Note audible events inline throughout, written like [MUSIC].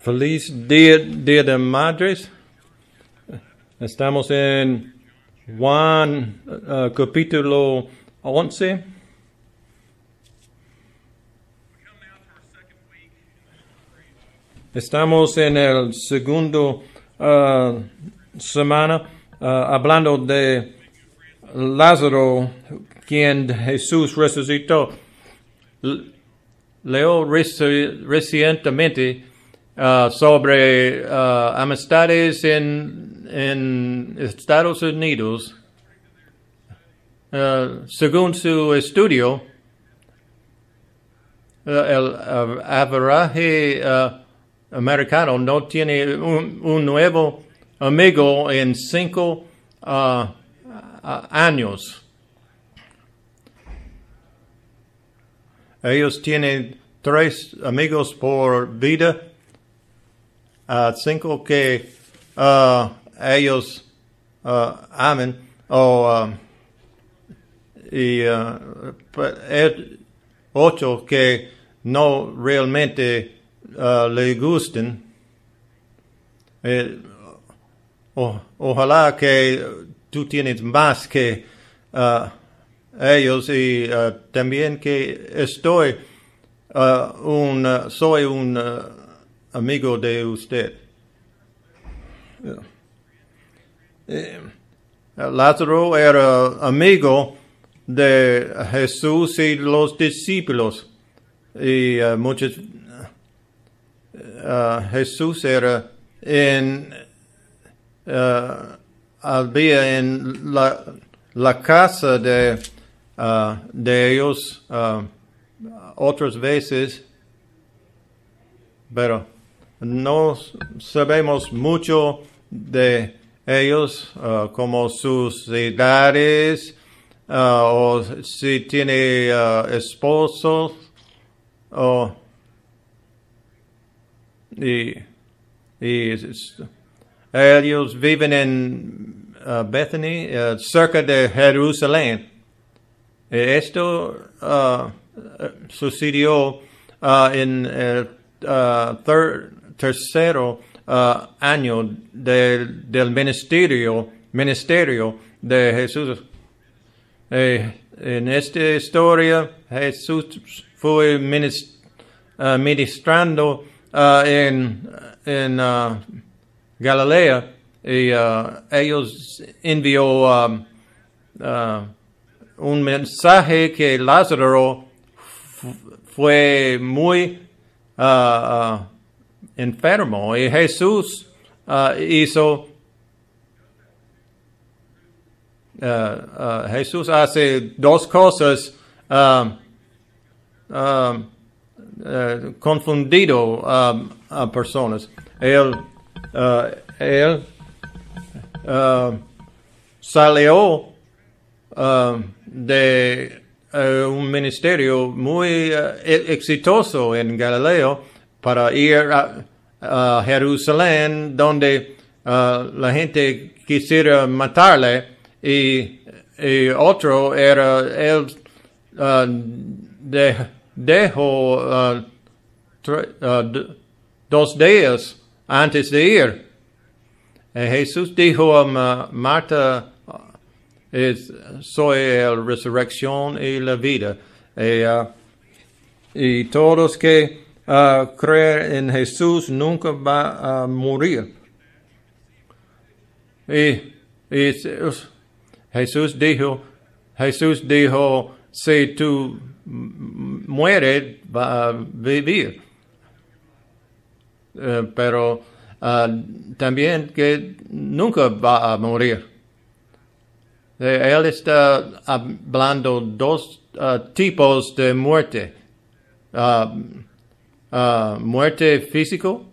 Feliz Día, de Madres. Estamos en Juan uh, capítulo 11. Estamos en el segundo uh, semana uh, hablando de Lázaro, quien Jesús resucitó. Leo reci- recientemente uh, sobre uh, amistades en, en Estados Unidos. Uh, según su estudio, el average uh, americano no tiene un, un nuevo amigo en cinco años. Ellos tienen tres amigos por vida, uh, cinco que uh, ellos uh, aman o um, y uh, et- ocho que no realmente uh, le gusten. Eh, o- ojalá que tú tienes más que uh, ellos y uh, también que estoy uh, un uh, soy un uh, amigo de usted. Eh, Lázaro era amigo de Jesús y los discípulos. Y uh, muchos uh, Jesús era en uh, en la, la casa de, de ellos otras veces, pero no sabemos mucho de ellos, uh, como sus edades, uh, o si tiene uh, esposos, o y, ellos viven en uh, Bethany, cerca de Jerusalén. Eh, Esto sucedió en el ter- tercero uh, año del, del ministerio, ministerio de Jesús. Eh, en esta historia, Jesús fue minis- uh, ministrando uh, en, en uh, Galilea y ellos envió um, un mensaje que Lázaro fu- fue muy uh, enfermo y Jesús uh, hizo uh, uh, Jesús hace dos cosas um, um, uh, confundido um, a personas. Él, uh, él salió de un ministerio muy exitoso en Galileo para ir a, Jerusalén donde uh, la gente quisiera matarle y, y otro era él uh, de- dejó uh, uh, dos días antes de ir. Jesús dijo a Ma- Marta, es, soy la resurrección y la vida. Y todos que uh, creen en Jesús nunca va a morir. Y, y Jesús dijo, Jesús dijo, si tú mueres, va a vivir. Eh, pero ah, también que nunca va a morir. Eh, Él está hablando dos ah, tipos de muerte. Ah, ah, muerte físico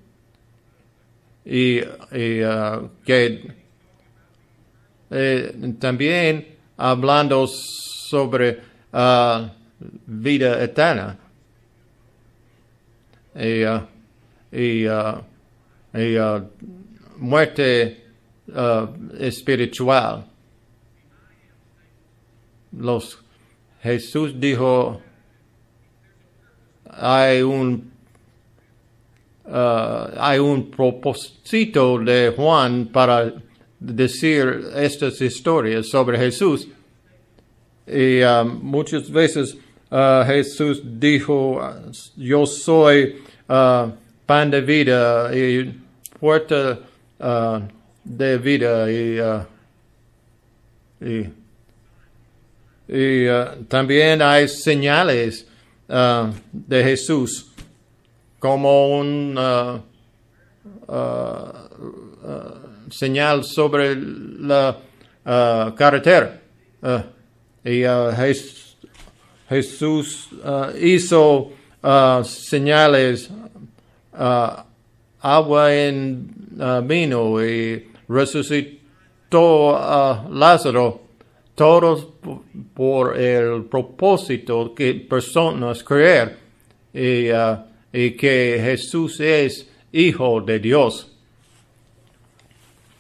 y, ah, que eh, también hablando sobre ah, vida eterna. Y, y, y, muerte espiritual. Los Jesús dijo hay un ah, hay un propósito de Juan para decir estas historias sobre Jesús. Y ah, muchas veces ah, Jesús dijo, yo soy ah, pan de vida y puerta de vida y, y uh, también hay señales uh, de Jesús como un uh, uh, uh, señal sobre la carretera. Y Jes- Jesús hizo señales, agua en vino y resucitó a Lázaro todos por el propósito que personas creer y, uh, y que Jesús es hijo de Dios.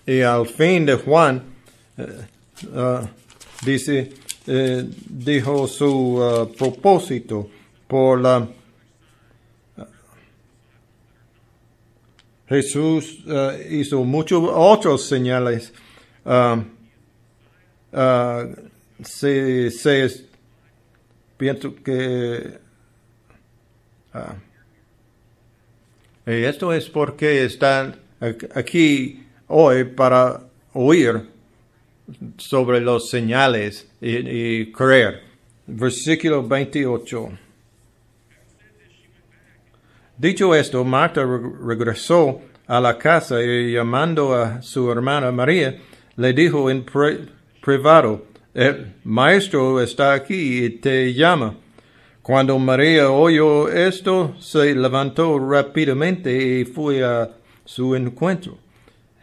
Y al fin de Juan eh, uh, dice, eh, dijo su uh, propósito por la Jesús uh, hizo muchos otros señales. Ah, se, se pienso que y esto es porque están aquí hoy para oír sobre los señales y, y creer. Versículo 28. Dicho esto, Marta re- regresó a la casa y llamando a su hermana María, le dijo en pri- privado, el maestro está aquí y te llama. Cuando María oyó esto, se levantó rápidamente y fue a su encuentro.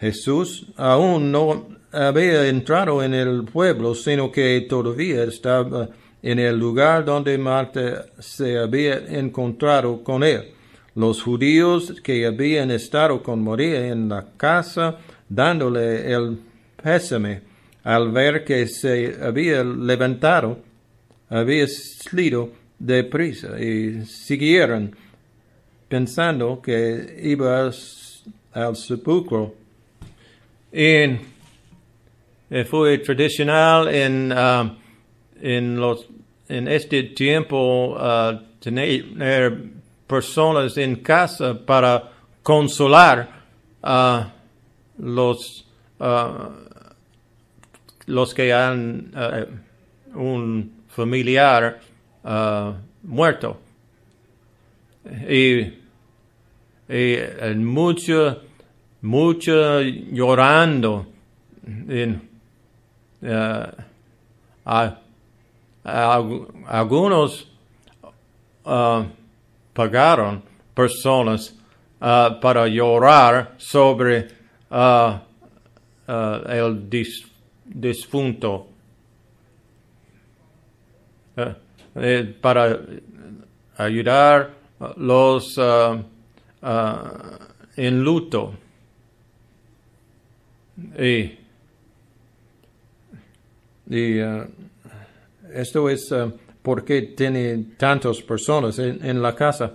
Jesús aún no había entrado en el pueblo, sino que todavía estaba en el lugar donde Marta se había encontrado con él. Los judíos que habían estado con María en la casa, dándole el pésame, al ver que se había levantado, había salido deprisa y siguieron pensando que iba al sepulcro. En, eh, fue tradicional en, ah, en, los, en este tiempo ah, tener personas en casa para consolar a los, ah, los que han un familiar ah, muerto. Y, y eh, mucho, mucho llorando. En, eh, a- a- algunos ah, pagaron personas ah, para llorar sobre ah, ah, el dis- difunto. Eh, para ayudar los ah, ah, en luto. Y, y, ah, esto es porque tiene tantas personas en, la casa.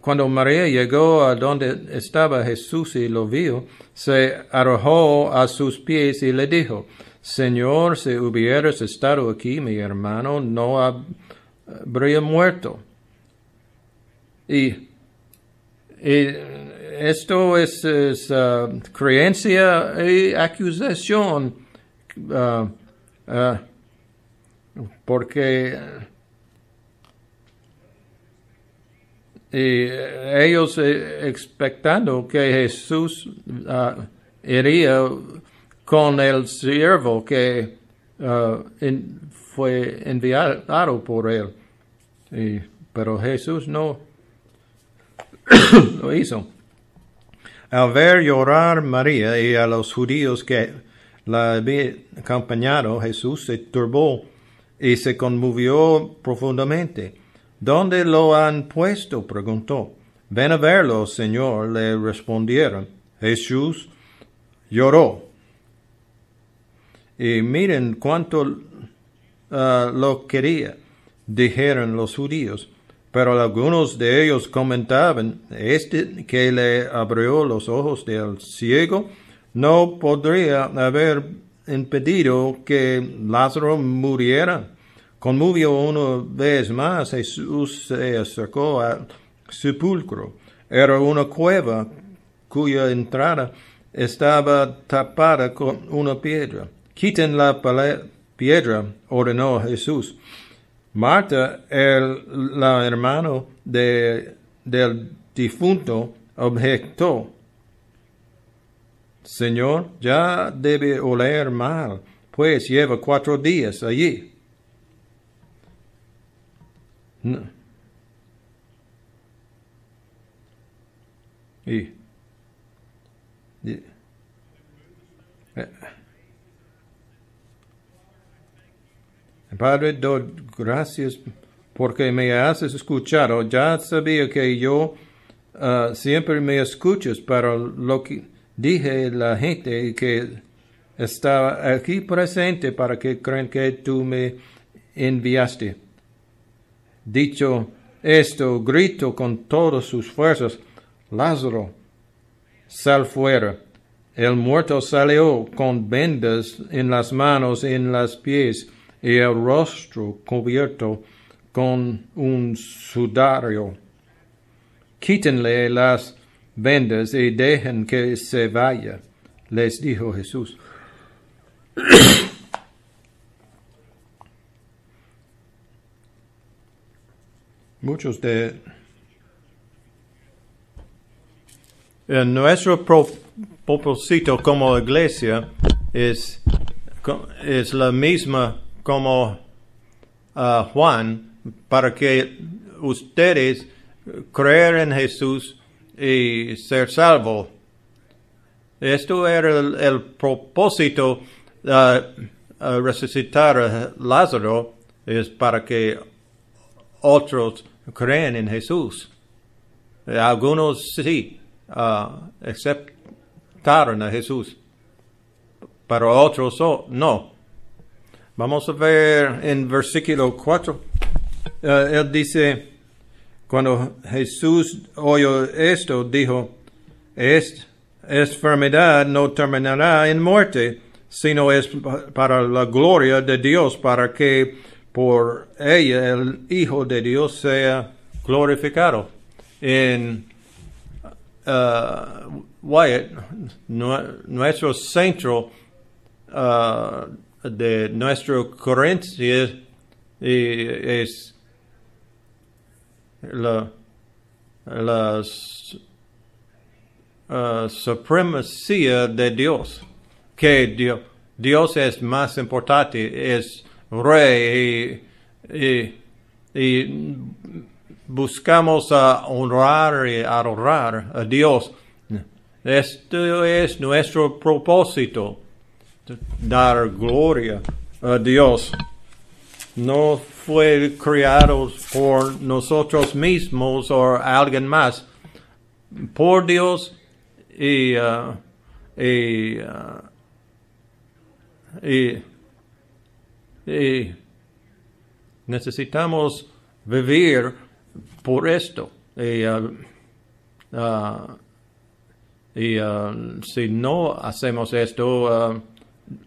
Cuando María llegó a donde estaba Jesús y lo vio, se arrojó a sus pies y le dijo, Señor, si hubieras estado aquí, mi hermano no hab- habría muerto. Y, esto es, ah, creencia y acusación, ah, ah, porque ellos eh, expectando que Jesús ah, iría con el siervo que en- fue enviado por él. Pero Jesús no [COUGHS] lo hizo. Al ver llorar María y a los judíos que la habían acompañado, Jesús se turbó y se conmovió profundamente. ¿Dónde lo han puesto? preguntó. Ven a verlo, Señor, le respondieron. Jesús lloró. Y miren cuánto ah, lo quería, dijeron los judíos. Pero algunos de ellos comentaban, este que le abrió los ojos del ciego no podría haber impedido que Lázaro muriera. Conmovió una vez más, Jesús se acercó al sepulcro. Era una cueva cuya entrada estaba tapada con una piedra. Quiten la piedra, ordenó Jesús. Marta, el la hermano de, del difunto, objetó. Señor, ya debe oler mal, pues lleva cuatro días allí. Y, eh, Padre, doy gracias porque me has escuchado. Ya sabía que yo uh, siempre me escuchas para lo que dije la gente que está aquí presente para que crean que tú me enviaste. Dicho esto, grito con todas sus fuerzas, Lázaro, sal fuera. El muerto salió con vendas en las manos y en los pies y el rostro cubierto con un sudario. Quítenle las vendas y dejen que se vaya, les dijo Jesús. [COUGHS] Muchos de en nuestro propósito como iglesia es, es la misma como uh, Juan para que ustedes creer en Jesús y ser salvo. Esto era el, propósito de uh, resucitar a Lázaro, es para que otros creen en Jesús. Algunos sí, uh, aceptaron a Jesús, pero otros no. Vamos a ver en versículo 4. Uh, él dice, cuando Jesús oyó esto, dijo, esta enfermedad no terminará en muerte, sino es para la gloria de Dios, para que por ella el Hijo de Dios sea glorificado. En uh, Wyatt, nuestro centro uh, de nuestra creencia es la, la uh, supremacía de Dios, que Dios, Dios es más importante, es rey y, buscamos honrar y adorar a Dios. Esto es nuestro propósito dar gloria a Dios. No fue creado por nosotros mismos o alguien más. Por Dios y, uh, y, uh, necesitamos vivir por esto. Y, uh, y si no hacemos esto,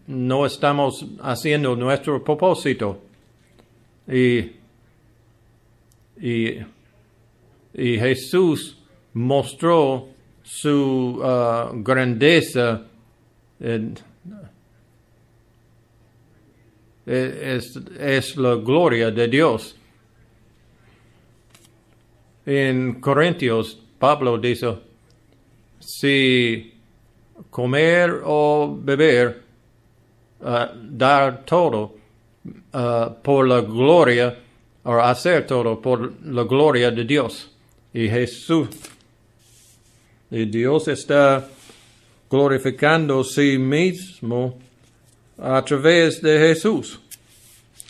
no estamos haciendo nuestro propósito. Y, y, y Jesús mostró su uh, grandeza es, es, la gloria de Dios. En Corintios, Pablo dice, si comer o beber uh, dar todo uh, por la gloria, o hacer todo por la gloria de Dios. Y Jesús, y Dios está glorificando sí mismo a través de Jesús.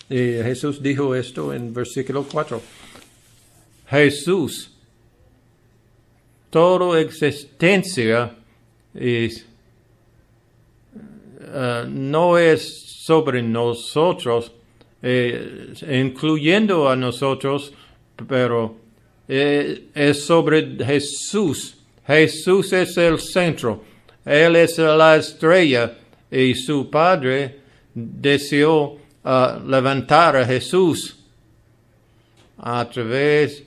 Y Jesús dijo esto en versículo 4. Jesús, toda existencia es eh, no es sobre nosotros, eh, incluyendo a nosotros, pero eh, es sobre Jesús. Jesús es el centro. Él es la estrella y su padre deseó levantar a Jesús a través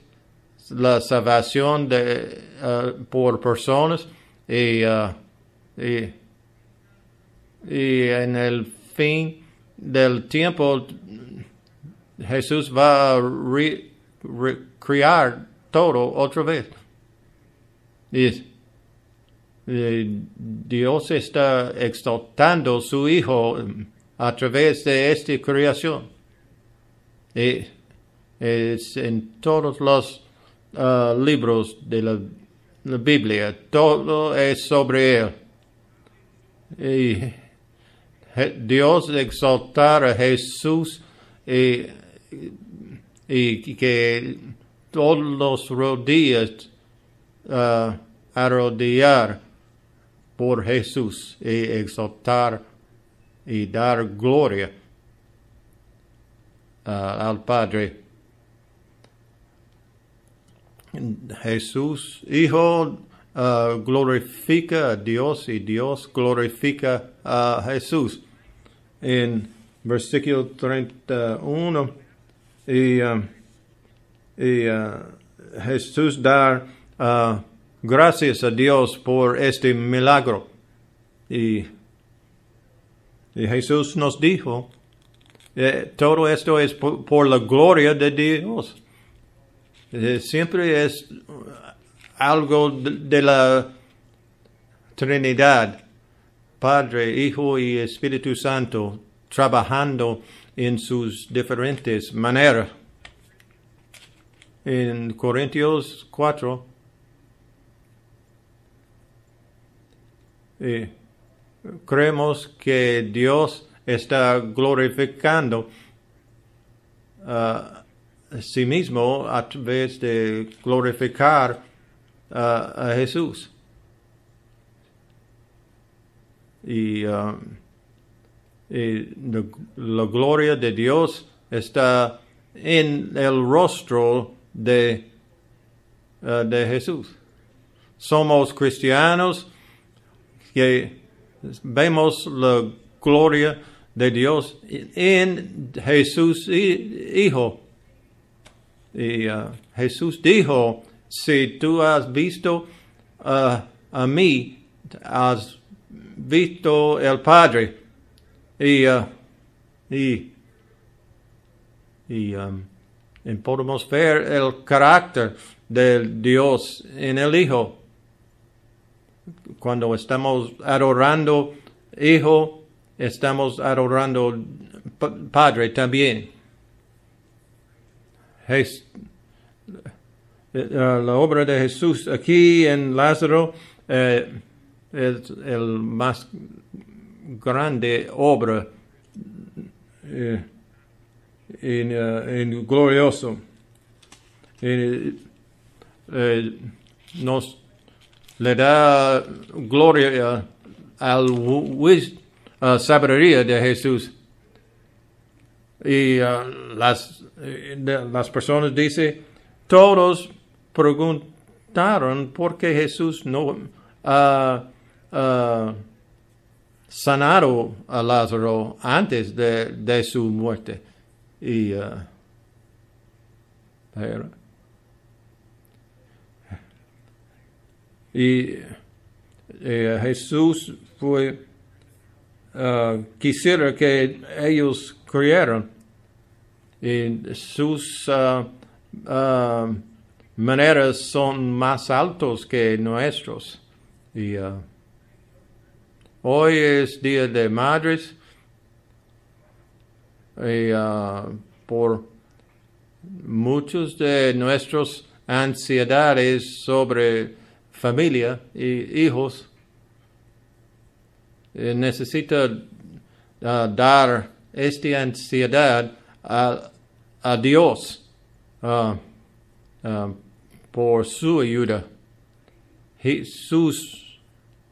de la salvación de, por personas y, y en el fin del tiempo Jesús va a re, recrear todo otra vez. Y, Dios está exaltando su Hijo a través de esta creación. Y es en todos los uh, libros de la, la, Biblia, todo es sobre Él. Y Dios exaltar a Jesús y, que todos los rodillas uh, arrodillar por Jesús y exaltar y dar gloria uh, al Padre. Jesús, Hijo, uh, glorifica a Dios y Dios glorifica a Jesús. En versículo 31, y, um, y uh, Jesús da uh, gracias a Dios por este milagro. Y, Jesús nos dijo, eh, todo esto es por, la gloria de Dios. Eh, siempre es algo de, de la Trinidad, Padre, Hijo y Espíritu Santo, trabajando en sus diferentes maneras. En Corintios 4, eh, creemos que Dios está glorificando uh, a sí mismo a través de glorificar uh, a Jesús. Y, y la, la, gloria de Dios está en el rostro de, uh, de Jesús. Somos cristianos que vemos la gloria de Dios en Jesús Hijo. Y uh, Jesús dijo, si tú has visto uh, a mí, has visto el Padre. Y, uh, y, y um, podemos ver el carácter del Dios en el Hijo cuando estamos adorando Hijo, estamos adorando Padre también. Es, eh, la obra de Jesús aquí en Lázaro eh, es el más grande obra eh, en, en, glorioso. nos le da gloria al uh, sabiduría de Jesús. Y uh, las, las personas dicen, todos preguntaron por qué Jesús no ha uh, sanado a Lázaro antes de, de su muerte. Y pero, Y eh, Jesús fue, uh, quisiera que ellos creyeran y sus uh, uh, maneras son más altos que nuestros. Y hoy es Día de Madres y por muchos de nuestros ansiedades sobre familia y hijos, eh, necesita uh, dar esta ansiedad a, Dios uh, uh, por su ayuda. He,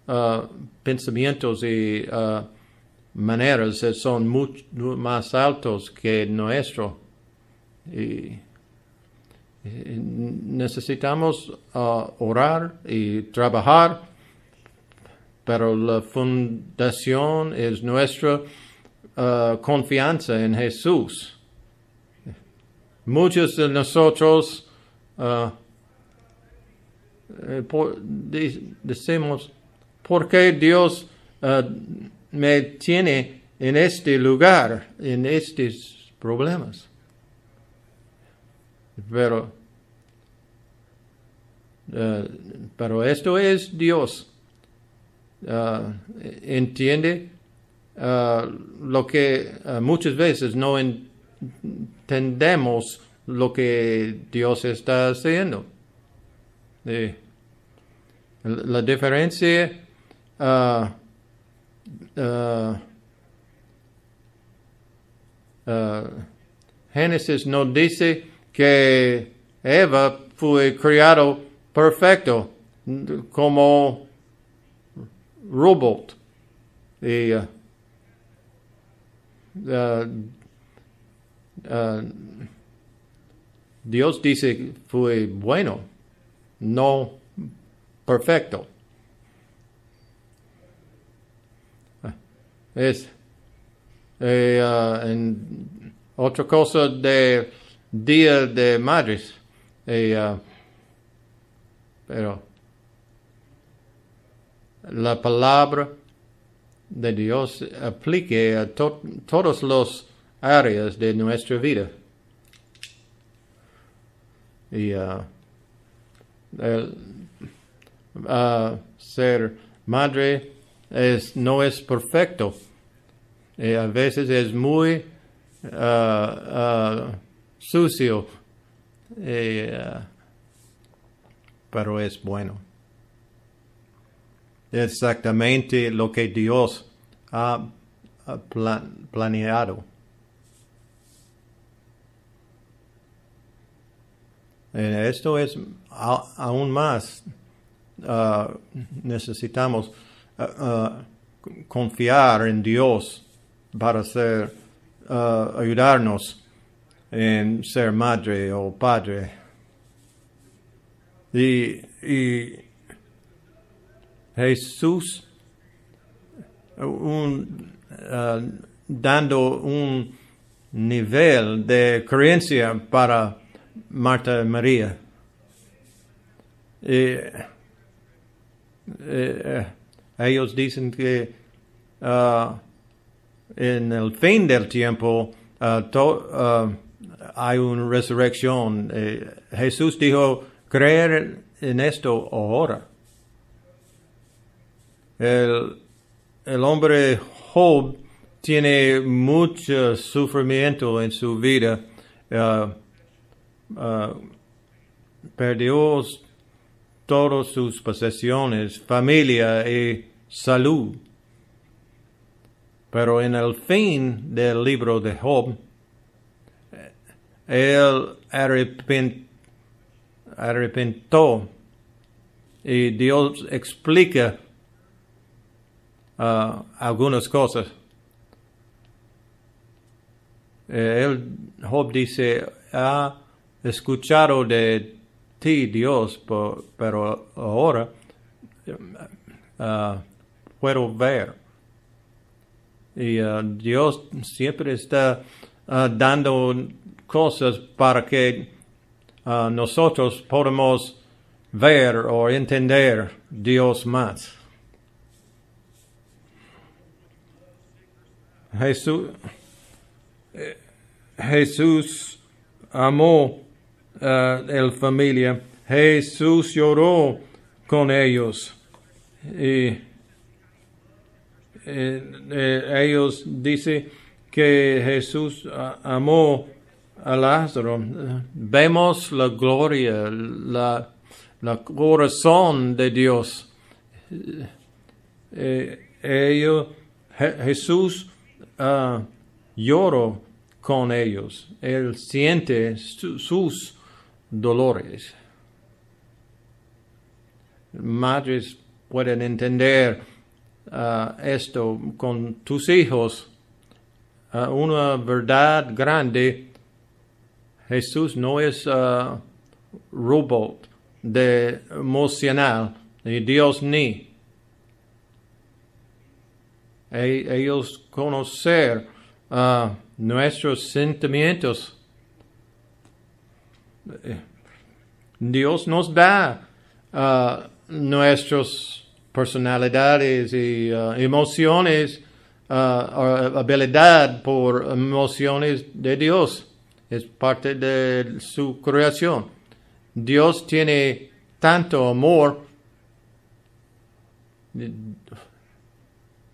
sus pensamientos y maneras son mucho más altos que nuestro. Y Eh, Necesitamos ah, orar y trabajar, pero la fundación es nuestra ah, confianza en Jesús. Muchos de nosotros eh, decimos, ¿por qué Dios ah, me tiene en este lugar, en estos problemas? Pero, eh, pero esto es Dios. Ah, entiende lo que muchas veces no entendemos lo que Dios está haciendo. Eh, la diferencia ah, Génesis nos dice que Eva fue criado perfecto como robot. Y, Dios dice fue bueno, no perfecto. Es eh, ah, en otra cosa de Día de Madres. Eh, ah, pero la palabra de Dios aplique a to- todas las áreas de nuestra vida. Y ah, ser madre es, no es perfecto. Y a veces es muy ah, ah, sucio, ah, pero es bueno. Exactamente lo que Dios ha, ha plan- planeado. Eh, Esto es aún más. ah, necesitamos confiar en Dios para ser, ah, ayudarnos en ser madre o padre. Y, y Jesús un, ah, dando un nivel de creencia para Marta y María. Y, eh, eh, ellos dicen que ah, en el fin del tiempo ah, to- ah, hay una resurrección. Eh, Jesús dijo, creer en esto ahora. El, el hombre Job tiene mucho sufrimiento en su vida. Ah, ah, perdió todas sus posesiones, familia y salud. Pero en el fin del libro de Job, él arrepintó y Dios explica ah, algunas cosas. Eh, él, Job dice, ha escuchado de ti, Dios, pero ahora ah, puedo ver. Y ah, Dios siempre está ah, dando cosas para que ah, nosotros podamos ver o entender Dios más. Jesús, eh, Jesús amó a la familia. Jesús lloró con ellos. Y eh, eh, ellos dicen que Jesús amó a Lázaro. Vemos la gloria, la, la corazón de Dios. Eh, ellos, Je- Jesús ah, lloró con ellos. Él siente su- sus dolores. Madres pueden entender ah, esto con tus hijos. Ah, una verdad grande. Jesús no es ah, robot de emocional y Dios ni. E- ellos conocer nuestros sentimientos. Dios nos da nuestras personalidades y ah, emociones, o habilidad por emociones de Dios. Es parte de su creación. Dios tiene tanto amor.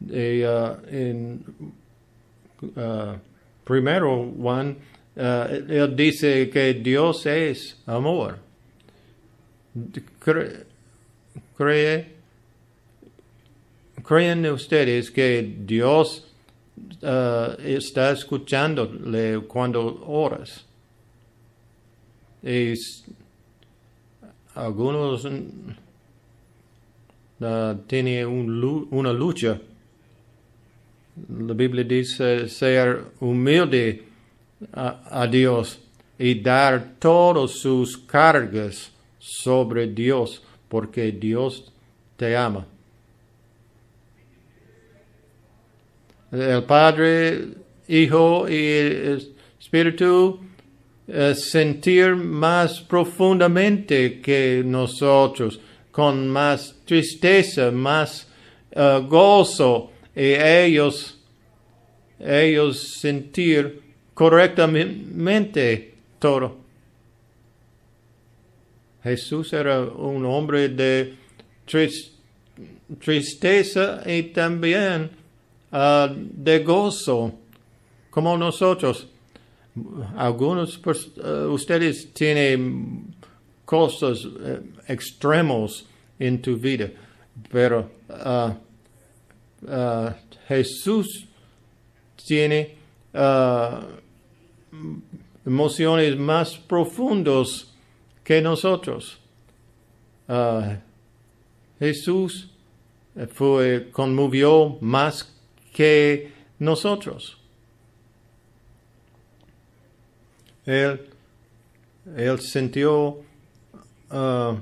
eh, uh, en uh, primero Juan, uh, él dice que Dios es amor. Cre- cree, creen ustedes que Dios uh, está escuchándole cuando oras. Es, algunos mm, uh, tienen un lu- una lucha. La Biblia dice ser humilde a, a Dios y dar todas sus cargas sobre Dios, porque Dios te ama. El Padre, Hijo y Espíritu eh, sentir más profundamente que nosotros, con más tristeza, más eh, gozo, y ellos, ellos sentir correctamente todo. Jesús era un hombre de tris- tristeza y también ah, de gozo, como nosotros. Algunos eh, ustedes tienen cosas eh, extremos en tu vida, pero ah, Jesús tiene emociones más profundos que nosotros. Jesús fue conmovió más que nosotros. Él, él sintió ah,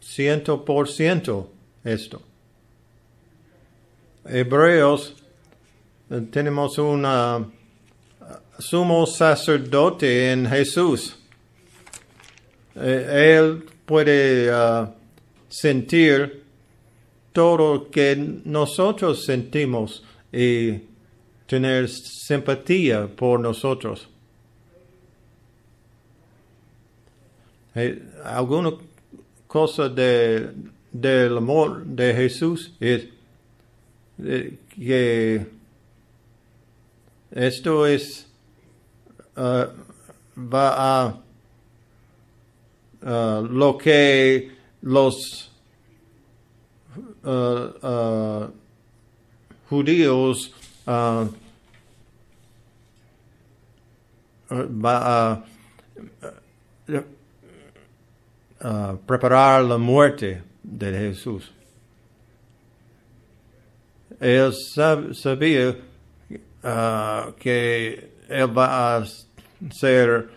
ciento por ciento esto. Hebreos, tenemos un ah, sumo sacerdote en Jesús. Eh, él puede ah, sentir todo lo que nosotros sentimos y tener simpatía por nosotros. Eh, alguna cosa de, del amor de Jesús es eh, que esto es ah, va a lo que los ah, judíos ah, preparar la muerte de Jesús. Él sab- sabía que él va a ser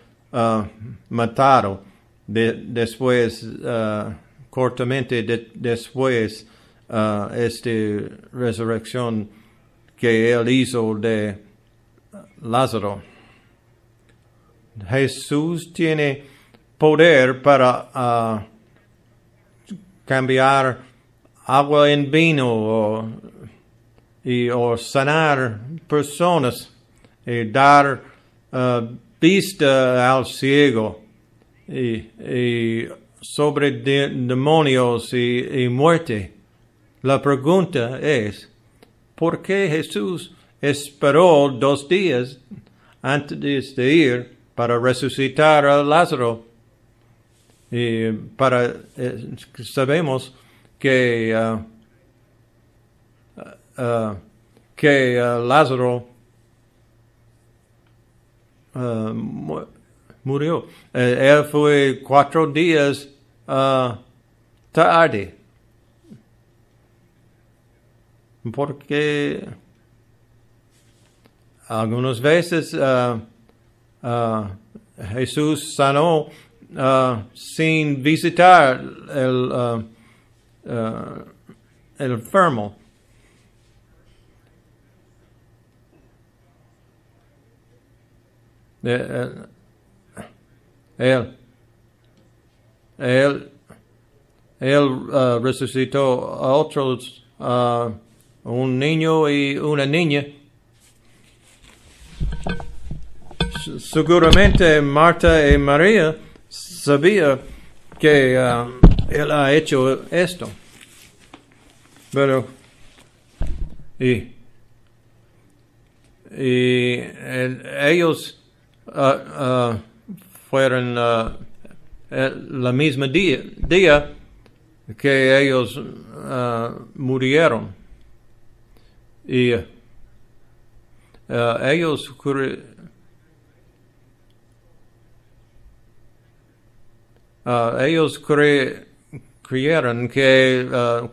matado de- después, cortamente de- después, ah, esta resurrección que él hizo de Lázaro. Jesús tiene poder para ah, cambiar agua en vino o, y, sanar personas y dar ah, vista al ciego y, sobre de- demonios y, y muerte. La pregunta es, ¿por qué Jesús esperó dos días antes de ir para resucitar a Lázaro? Y para eh, sabemos que ah, ah, que ah, Lázaro ah, mu- murió. Eh, él fue cuatro días tarde. Porque algunas veces ah, ah, Jesús sanó ah, sin visitar el, el enfermo. Eh, eh, Él, él, él resucitó a otros, ah, un niño y una niña. Seguramente Marta y María sabía que ah, él ha hecho esto. Pero, y, y el- ellos ah, ah, fueron el la misma día, día que ellos ah, murieron. Y ah, ellos ah, ellos cre- creyeron que ah,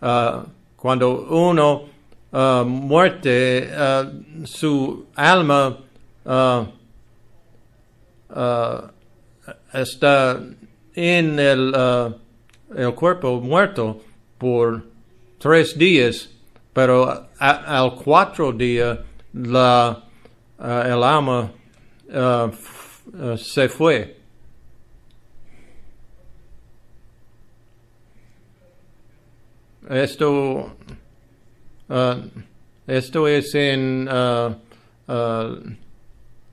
ah, cuando uno muerte, su alma está en el, el cuerpo muerto por tres días, pero a- al cuatro día la, ah, el alma ah, f- ah, se fue. Esto, esto es en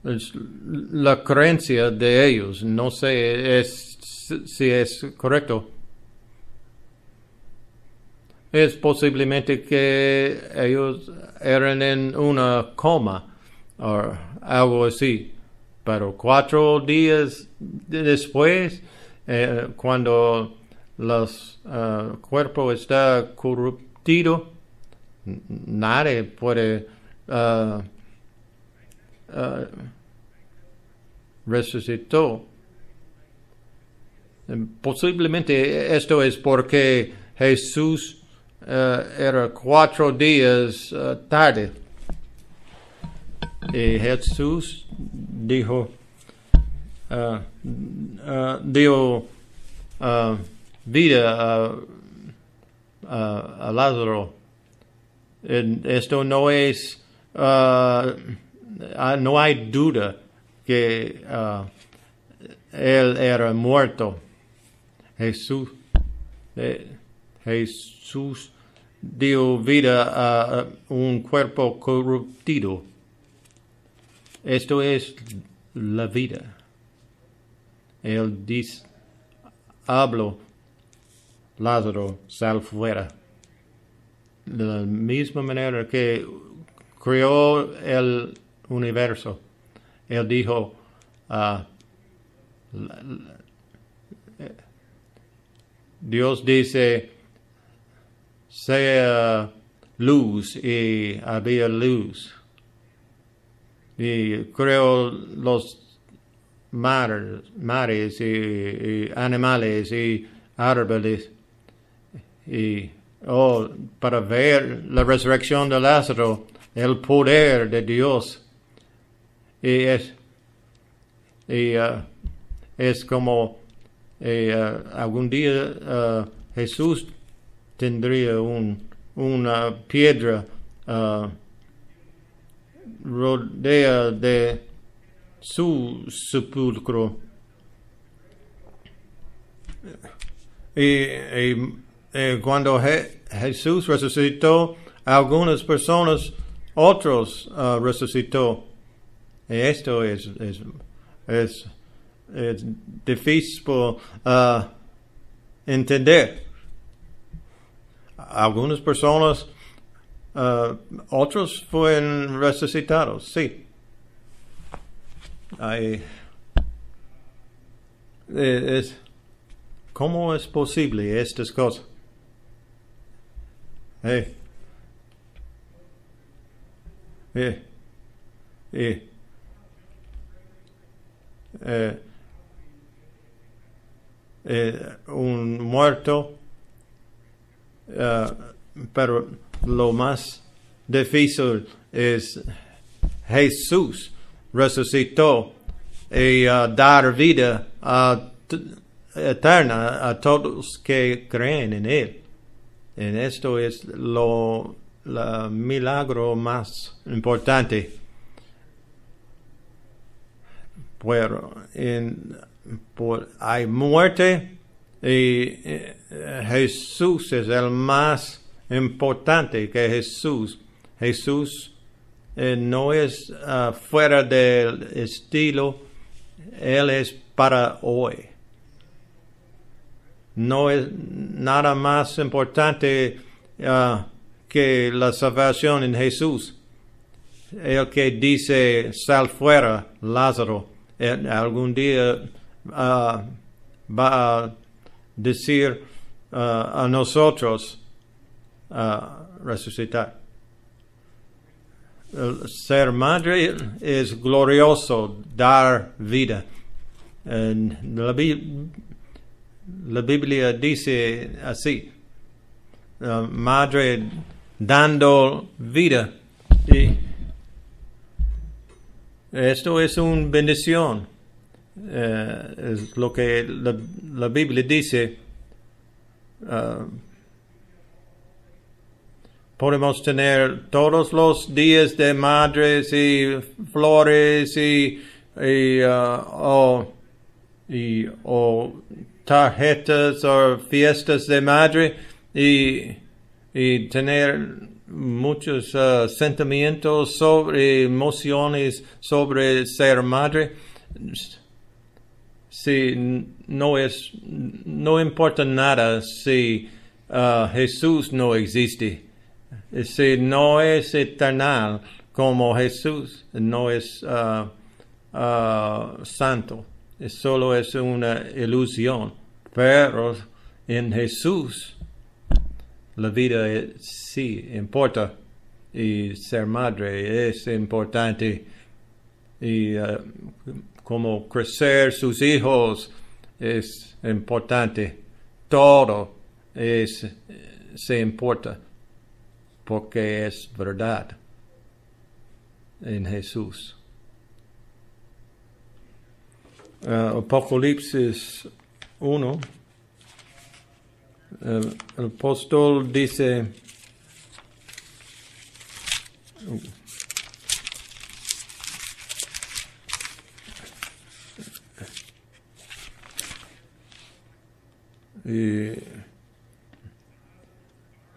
es la creencia de ellos. No sé es, si es correcto. Es posiblemente que ellos eran en una coma o algo así. Pero cuatro días después, eh, cuando los ah, cuerpo está corruptido, nadie puede resucitó. Eh, Posiblemente esto es porque Jesús eh, era cuatro días eh, tarde. Y Jesús dijo, ah, dio vida a, a- Lázaro. Esto no es, ah, no hay duda que él era muerto. Jesús, eh, Jesús dio vida a un cuerpo corruptido. Esto es la vida. Él dice, hablo, Lázaro, sal fuera. De la misma manera que creó el universo, él dijo, eh, Dios dice, sea luz y había luz. Y creó los mares, mares y, animales y árboles. Y oh, para ver la resurrección de Lázaro, el poder de Dios. Y es, y, ah, es como eh, ah, algún día ah, Jesús tendría un, una piedra ah, rodea de su sepulcro. Y, cuando Je- Jesús resucitó, algunas personas, otros ah, resucitó. Y esto es, es, es, es difícil ah, entender. Algunas personas, ah, otros fueron resucitados, sí. Ay, eh, es, ¿Cómo es posible estas cosas? Eh, eh, eh, eh, eh, un muerto, eh, pero lo más difícil es Jesús resucitó y uh, dar vida eterna a todos que creen en Él. En esto es lo la milagro más importante. Pero en, por, hay muerte eh, Jesús es el más importante que Jesús. Jesús eh, no es uh, fuera del estilo, Él es para hoy. No es nada más importante uh, que la salvación en Jesús. El que dice, sal fuera, Lázaro, algún día uh, va a decir uh, a nosotros uh, resucitar. Ser madre es glorioso, dar vida. En la, la Biblia dice así, madre dando vida. Y esto es una bendición. Eh, es lo que la, Biblia dice. Uh, podemos tener todos los días de madres y flores y, y, uh, o, y o tarjetas o fiestas de madre y y tener muchos uh, sentimientos sobre emociones sobre ser madre si no es no importa nada si uh, Jesús no existe. Si no es eternal como Jesús no es uh, santo. Solo es una ilusión. Pero en Jesús la vida sí importa. Y ser madre es importante. Y uh, como crecer sus hijos es importante. Todo es se importa porque es verdad en Jesús. Uh, Apocalipsis 1 el, apóstol dice, y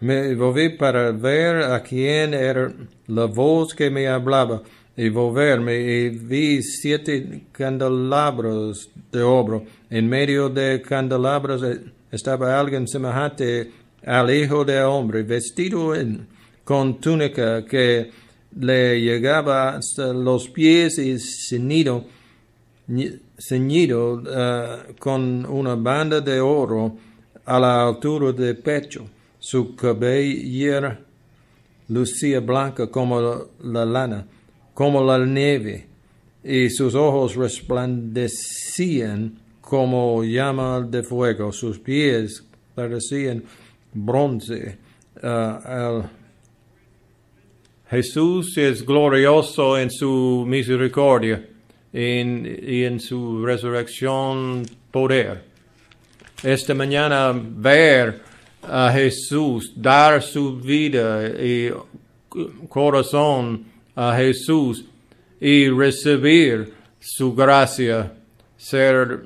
me volví para ver a quién era la voz que me hablaba. Y volverme y vi siete candelabros de oro en medio de candelabros estaba alguien semejante al Hijo del Hombre, vestido con túnica que le llegaba hasta los pies y ceñido, ceñido uh, con una banda de oro a la altura del pecho. Su cabellera lucía blanca como la lana, como la nieve, y sus ojos resplandecían como llama de fuego, sus pies parecían bronce. Uh, Jesús es glorioso en su misericordia y en su resurrección poder. Esta mañana ver a Jesús, dar su vida y corazón a Jesús y recibir su gracia, ser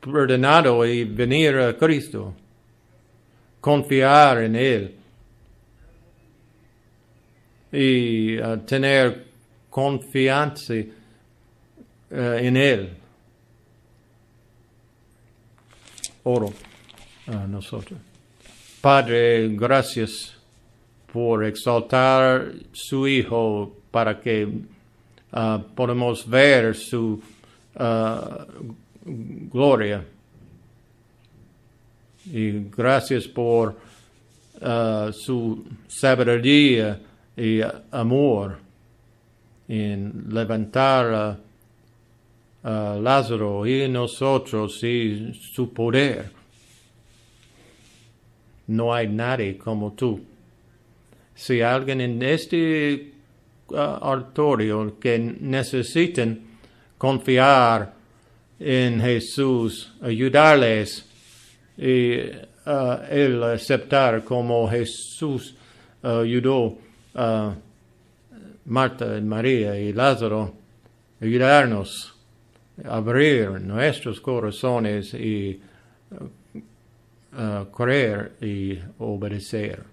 perdonado y venir a Cristo, confiar en Él y tener confianza uh, en Él. Oro a nosotros. Padre, gracias por exaltar su Hijo para que uh, podamos ver su gloria. Y gracias por uh, su sabiduría y amor en levantar a, Lázaro y nosotros y su poder. No hay nadie como tú. Si alguien en este uh, que necesiten confiar en Jesús, ayudarles y el aceptar como Jesús ayudó a Marta, María y Lázaro, ayudarnos abrir nuestros corazones y uh, creer y obedecer.